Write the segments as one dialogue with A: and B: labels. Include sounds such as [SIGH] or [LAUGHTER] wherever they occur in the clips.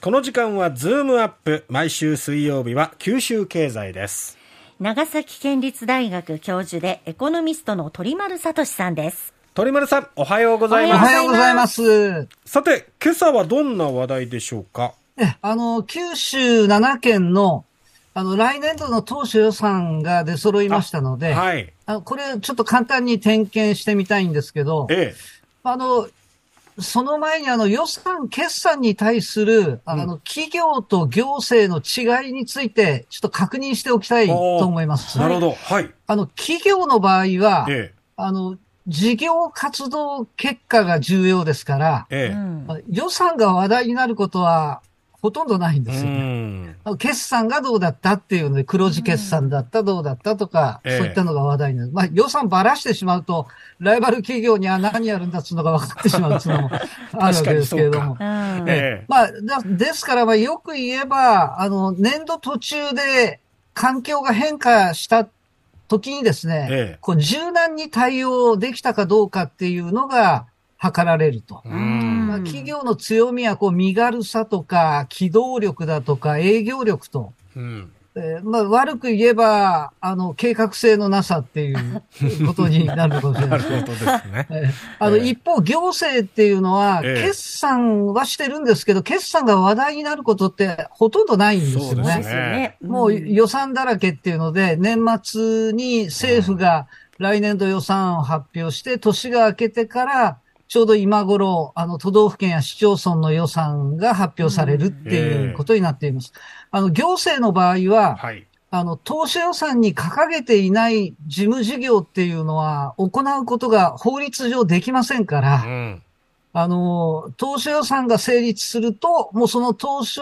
A: この時間はズームアップ毎週水曜日は九州経済です。
B: 長崎県立大学教授でエコノミストの鳥丸聡さんです。
A: 鳥丸さんおはようございます。
C: おはようございます。
A: さて今朝はどんな話題でしょうか？
C: あの九州7県のあの来年度の当初予算が出揃いましたので、
A: はい。
C: あのこれちょっと簡単に点検してみたいんですけど、
A: ええ。
C: あの、その前にあの予算、決算に対する、あの、企業と行政の違いについて、ちょっと確認しておきたいと思います。
A: なるほど。はい。
C: あの、企業の場合は、
A: え
C: あの、事業活動結果が重要ですから、
A: ええ。
B: うん。
C: 予算が話題になることはほとんどないん
A: え
C: ですよね。
A: ん。
C: あの決算がどうだったっていうので、黒字決算だった、どうだったとか、
A: ええ
C: そういったのが話題になる。まあ予算ばらしてしまうと、ライバル企業には何やるんだっていうのが分かってしまうっていうのも [LAUGHS] あるわけですけれども。
B: うん。
A: ええ。
C: まあ、だですから、まあ、よく言えば、あの、年度途中で環境が変化した時にですね、
A: ええ。
C: こう柔軟に対応できたかどうかっていうのが測られると。
A: うん。
C: まあ、企業の強みはこう身軽さとか機動力だとか営業力と、
A: うん。
C: えーまあ、悪く言えばあの計画性のなさっていう [LAUGHS] ことになるかもしれな
A: い。るほどですね。
C: えーあの、
A: ええ
C: 一方、行政っていうのは、
A: ええ
C: 決算はしてるんですけど、決算が話題になることってほとんどないんですよ
A: そう
C: ね。
A: ですね。
C: もう予算だらけっていうので、年末に政府が来年度予算案を発表して、年が明けてから、ちょうど今頃、あの、都道府県や市町村の予算が発表されるっていうことになっています。あの、行政の場合は、
A: はい。
C: あの、当初予算に掲げていない事務事業っていうのは、行うことが法律上できませんか
A: う
C: ら、
A: ん。
C: あの、当初予算が成立すると、もうその当初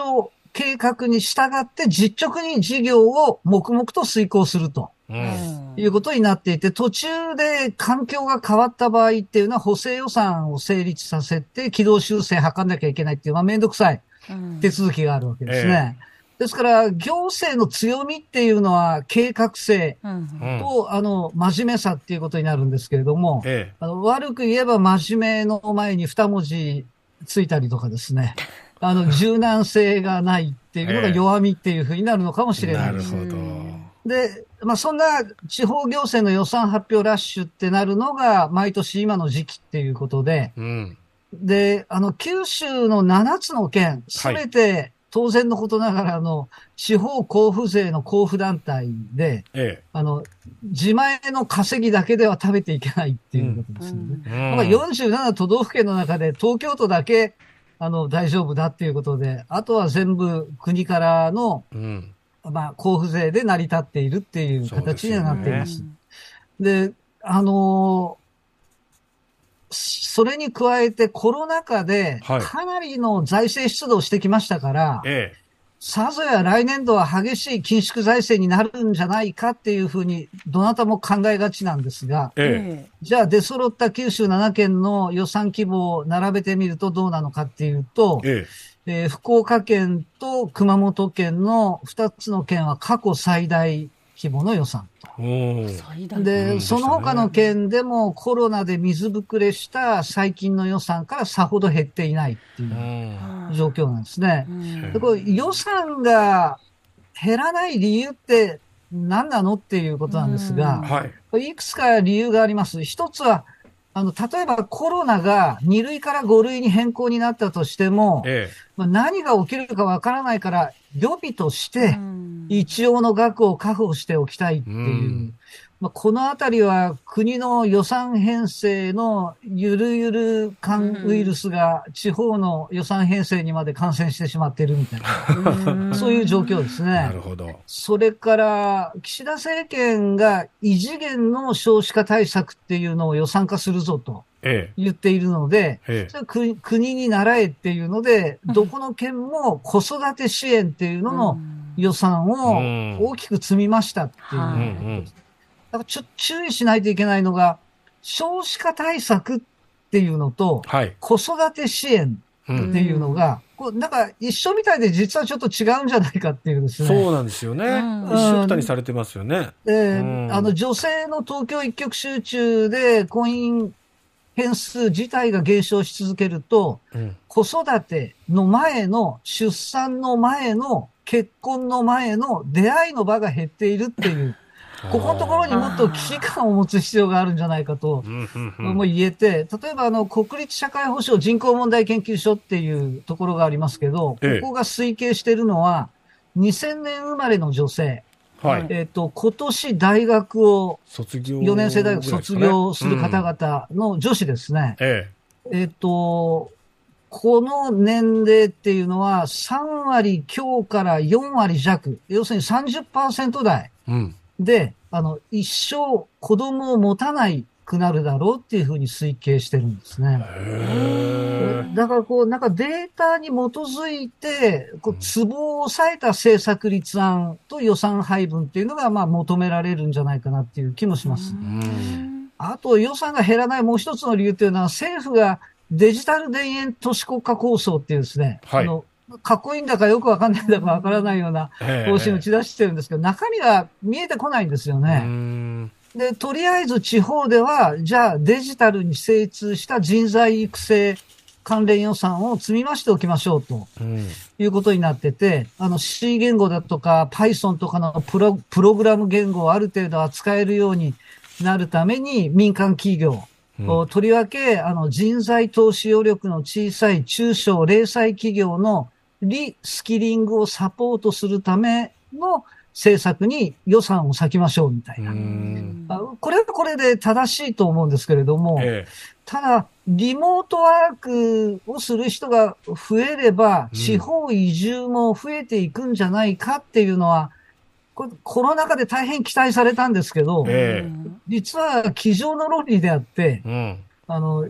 C: 計画に従って実直に事業を黙々と遂行すると。
A: うん
C: いうことになっていて、途中で環境が変わった場合っていうのは補正予算を成立させて軌道修正図んなきゃいけないっていう、まあめんどくさい
B: うん。
C: 手続きがあるわけですね。ですから、行政の強みっていうのは計画性
B: うん。
A: うん。
C: と、あの、真面目さっていうことになるんですけれども、
A: え
C: あの悪く言えば真面目の前に二文字ついたりとかですね、[LAUGHS] あの、柔軟性がないっていうのが
A: ええ。
C: 弱みっていうふうになるのかもし
A: え
C: れなです。
A: ないるほど
C: で、まあ、そんな地方行政の予算発表ラッシュってなるのが毎年今の時期っていうことで、
A: うん。
C: で、あの、九州の7つの県、すべて当然のことながらの地方交付税の交付団体で、
A: え
C: あの、自前の稼ぎだけでは食べていけないっていうことですよね。
A: えうん。
C: まあ、47都道府県の中で東京都だけ、あの、大丈夫だっていうことで、あとは全部国からの、
A: うん
C: まあ、交付税で成り立っているっていう形にはなっています。であのーそれに加えてコロナ禍で
A: はい。
C: かなりの財政出動してきましたから、
A: え
C: さぞや来年度は激しい緊縮財政になるんじゃないかっていうふうに、どなたも考えがちなんですが、
A: ええ。
C: じゃあ出揃った九州7県の予算規模を並べてみるとどうなのかっていうと、
A: ええ
C: えー福岡県と熊本県の2つの県は過去最大規模の予算。と。で、
A: うん。
C: その他の県でもコロナで水ぶくれした最近の予算からさほど減っていないっていう
A: うん。
C: 状況なんですね。
B: うん。
C: でこれ予算が減らない理由って何なのっていうことなんですが、
A: い
C: くつか理由があります。一つは、あの、例えばコロナが2類から5類に変更になったとしても、
A: え。
C: まあ、何が起きるかわからないから、予備として
B: うん。
C: 一応の額を確保しておきたいっていう。
A: うん
C: まあ、このあたりは国の予算編成のゆるゆる感ウイルスが地方の予算編成にまで感染してしまっているみたいな、そういう状況です
A: えな
C: ね
A: る。ほど。
C: それから、岸田政権が異次元の少子化対策っていうのを予算化するぞと
A: え
C: 言っているので、
A: ええ。
C: 国国に習えっていうので、
B: うん。
C: どこの県も子育て支援っていうのの予算
A: う
C: を
A: ん。
C: 大きく積みましたっていう。だからちょ注意しないといけないのが、少子化対策っていうのと、
A: はい。
C: 子育て支援
A: うん
C: っていうのが、こうなんか一緒みたいで実はちょっと違うんじゃないかっていうですね。
A: そうなんですよね。
B: うん。
A: 一緒くたにされてますよね。
C: で
A: うん。
C: あの女性の東京一極集中で婚姻変数自体が減少し続けると、
A: うん。
C: 子育ての前の、出産の前の、結婚の前の出会いの場が減っているっていう、ここのところにもっと危機感を持つ必要があるんじゃないかとも言えて、例えばあの、国立社会保障人口問題研究所っていうところがありますけど、
A: ええ
C: ここが推計しているのは、2000年生まれの女性、
A: はい。
C: えっ、と、今年大学を、
A: 卒業、
C: 4年生大学卒業する方
A: 々。
C: 々の女子ですね。
A: え
C: えっ、と、この年齢っていうのは3割強から4割弱、要するに30%台
A: え。うん。
C: で、あの、一生子供を持たないくなるだろうっていうふうに推計してるんですね。だからこう、なんかデータに基づいて、こう、ツボを抑えた政策立案と予算配分っていうのが、まあ求められるんじゃないかなっていう気もします。
A: ん
C: あと予算が減らないもう一つの理由っていうのは、政府がデジタル田園都市国家構想っていうですね、
A: はい
C: あの、かっこいいんだかよくわかんないんだかわからないような
A: ええ
C: 方針を打ち出してるんですけど、中身が見えてこないんですよ
A: う
C: ね。
A: ん。
C: で、とりあえず地方では、じゃあデジタルに精通した人材育成関連予算を積み増しておきましょうと
A: うん。
C: いうことになってて、あの C 言語だとか Python とかのプロプログラム言語をある程度扱えるようになるために民間企業、
A: うん
C: とりわけあの人材投資余力の小さい中小零細企業のリスキリングをサポートするための政策に予算を割きましょうみたいな。これはこれで正しいと思うんですけれども、
A: え
C: ただ、リモートワークをする人が増えれば、
A: うん
C: 地方移住も増えていくんじゃないかっていうのは、これコロナ禍で大変期待されたんですけど、
A: ええ
C: 実は机上の論理であって、
A: え。うん。
C: あの、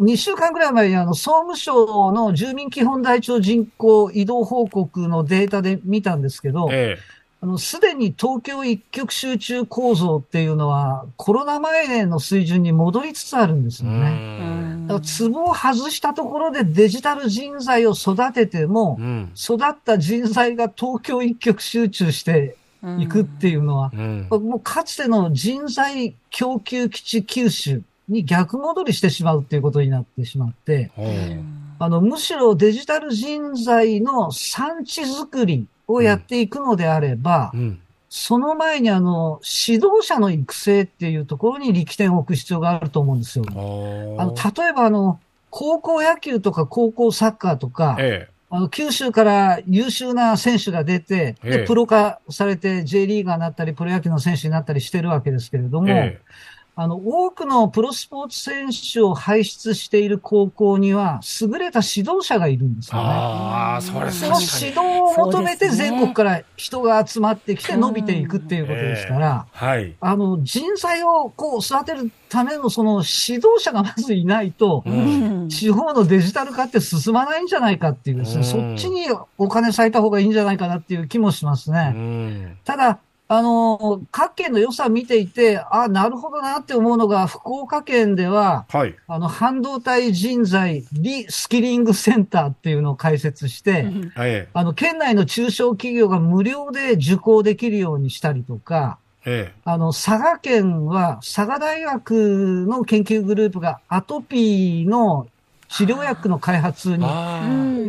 C: 2週間ぐらい前にあの、総務省の住民基本台帳人口移動報告のデータで見たんですけど、
A: え
C: あの、すでに東京一極集中構造っていうのは、コロナ前の水準に戻りつつあるんです
A: え。
C: よね。
A: うん。
C: だから、ツボを外したところでデジタル人材を育てても
A: う、ん。
C: 育った人材が東京一極集中していくっていうのは、
A: うん。
C: もうかつての人材供給基地九州に逆戻りしてしまうっていうことになってしまって、あの、むしろデジタル人材の産地づくりをやっていくのであれば、
A: うん。
C: その前にあの、指導者の育成っていうところに力点を置く必要があると思うんですよ。あの、例えばあの、高校野球とか高校サッカーとか、
A: え
C: あの、九州から優秀な選手が出て、
A: ええ
C: で、プロ化されて J リーガーになったり、プロ野球の選手になったりしてるわけですけれど
A: え。
C: も、
A: え
C: あの、多くのプロスポーツ選手を輩出している高校には、優れた指導者がいるんです
A: え。
C: よね。
A: ああ、それ
C: その。指導を求めて全国から人が集まってきて伸びていくっていうことですから、
A: はい。
C: あの、人材をこう育てるためのその指導者がまずいないと、
A: うん
C: 地方のデジタル化って進まないんじゃないかっていうですね、
A: うん
C: そっちにお金割いた方がいいんじゃないかなっていう気もします
A: う
C: ね。
A: ん。
C: ただ、あの、各県の予算見ていて、あ、なるほどなって思うのが、福岡県では、
A: はい。
C: あの、半導体人材リスキリングセンターっていうのを開設して、
A: え
C: あの、県内の中小企業が無料で受講できるようにしたりとか、
A: え。え
C: あの、佐賀県は、佐賀大学の研究グループがアトピーの治療薬の開発
A: え。
C: に。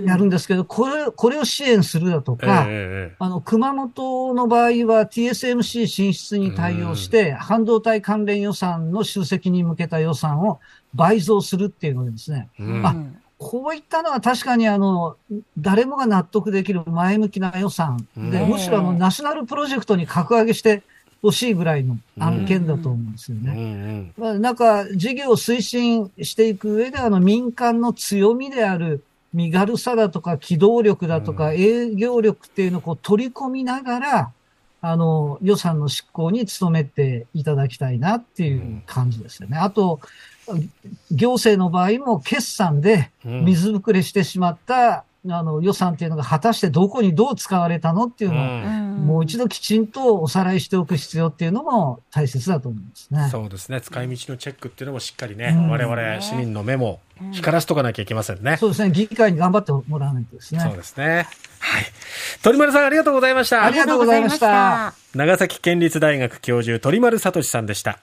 C: やるんですけど、これ、これを支援するだと
A: え
C: か、
A: え。
C: あの、熊本の場合は TSMC 進出に対応して、半導体関連予算の集積に向けた予算を倍増するっていうのでですね、
A: うん
C: あこういったのは確かにあの、誰もが納得できる前向きな予算で、
A: うん
C: むしろあの、ナショナルプロジェクトに格上げしてほしいぐらいの案件だと思うんですよ
A: うん
C: ね。
A: うん。
C: まあ、なんか、事業を推進していく上で、あの、民間の強みである身軽さだとか、機動力だとか、
A: う
C: 営業力っていうのをこう取り込みながら、あの、予算の執行に努めていただきたいなっていう感じですよね。あと、行政の場合も決算で
A: うん
C: 水ぶくれしてしまった、あの、予算っていうのが果たしてどこにどう使われたのっていうのを、
A: うん
C: もう一度きちんとおさらいしておく必要っていうのも大切だと思いますね。
A: そうですね。使い道のチェックっていうのもしっかりね、
C: うん
A: 我々市民の目も光らしとかなきゃいけませんね。
C: そうですね。議会に頑張ってもらわないとですね。
A: そうですね。はい。鳥丸さんありがとうございました
C: あり。がとうございました
A: 長崎県立大学教授鳥丸聡さんでした。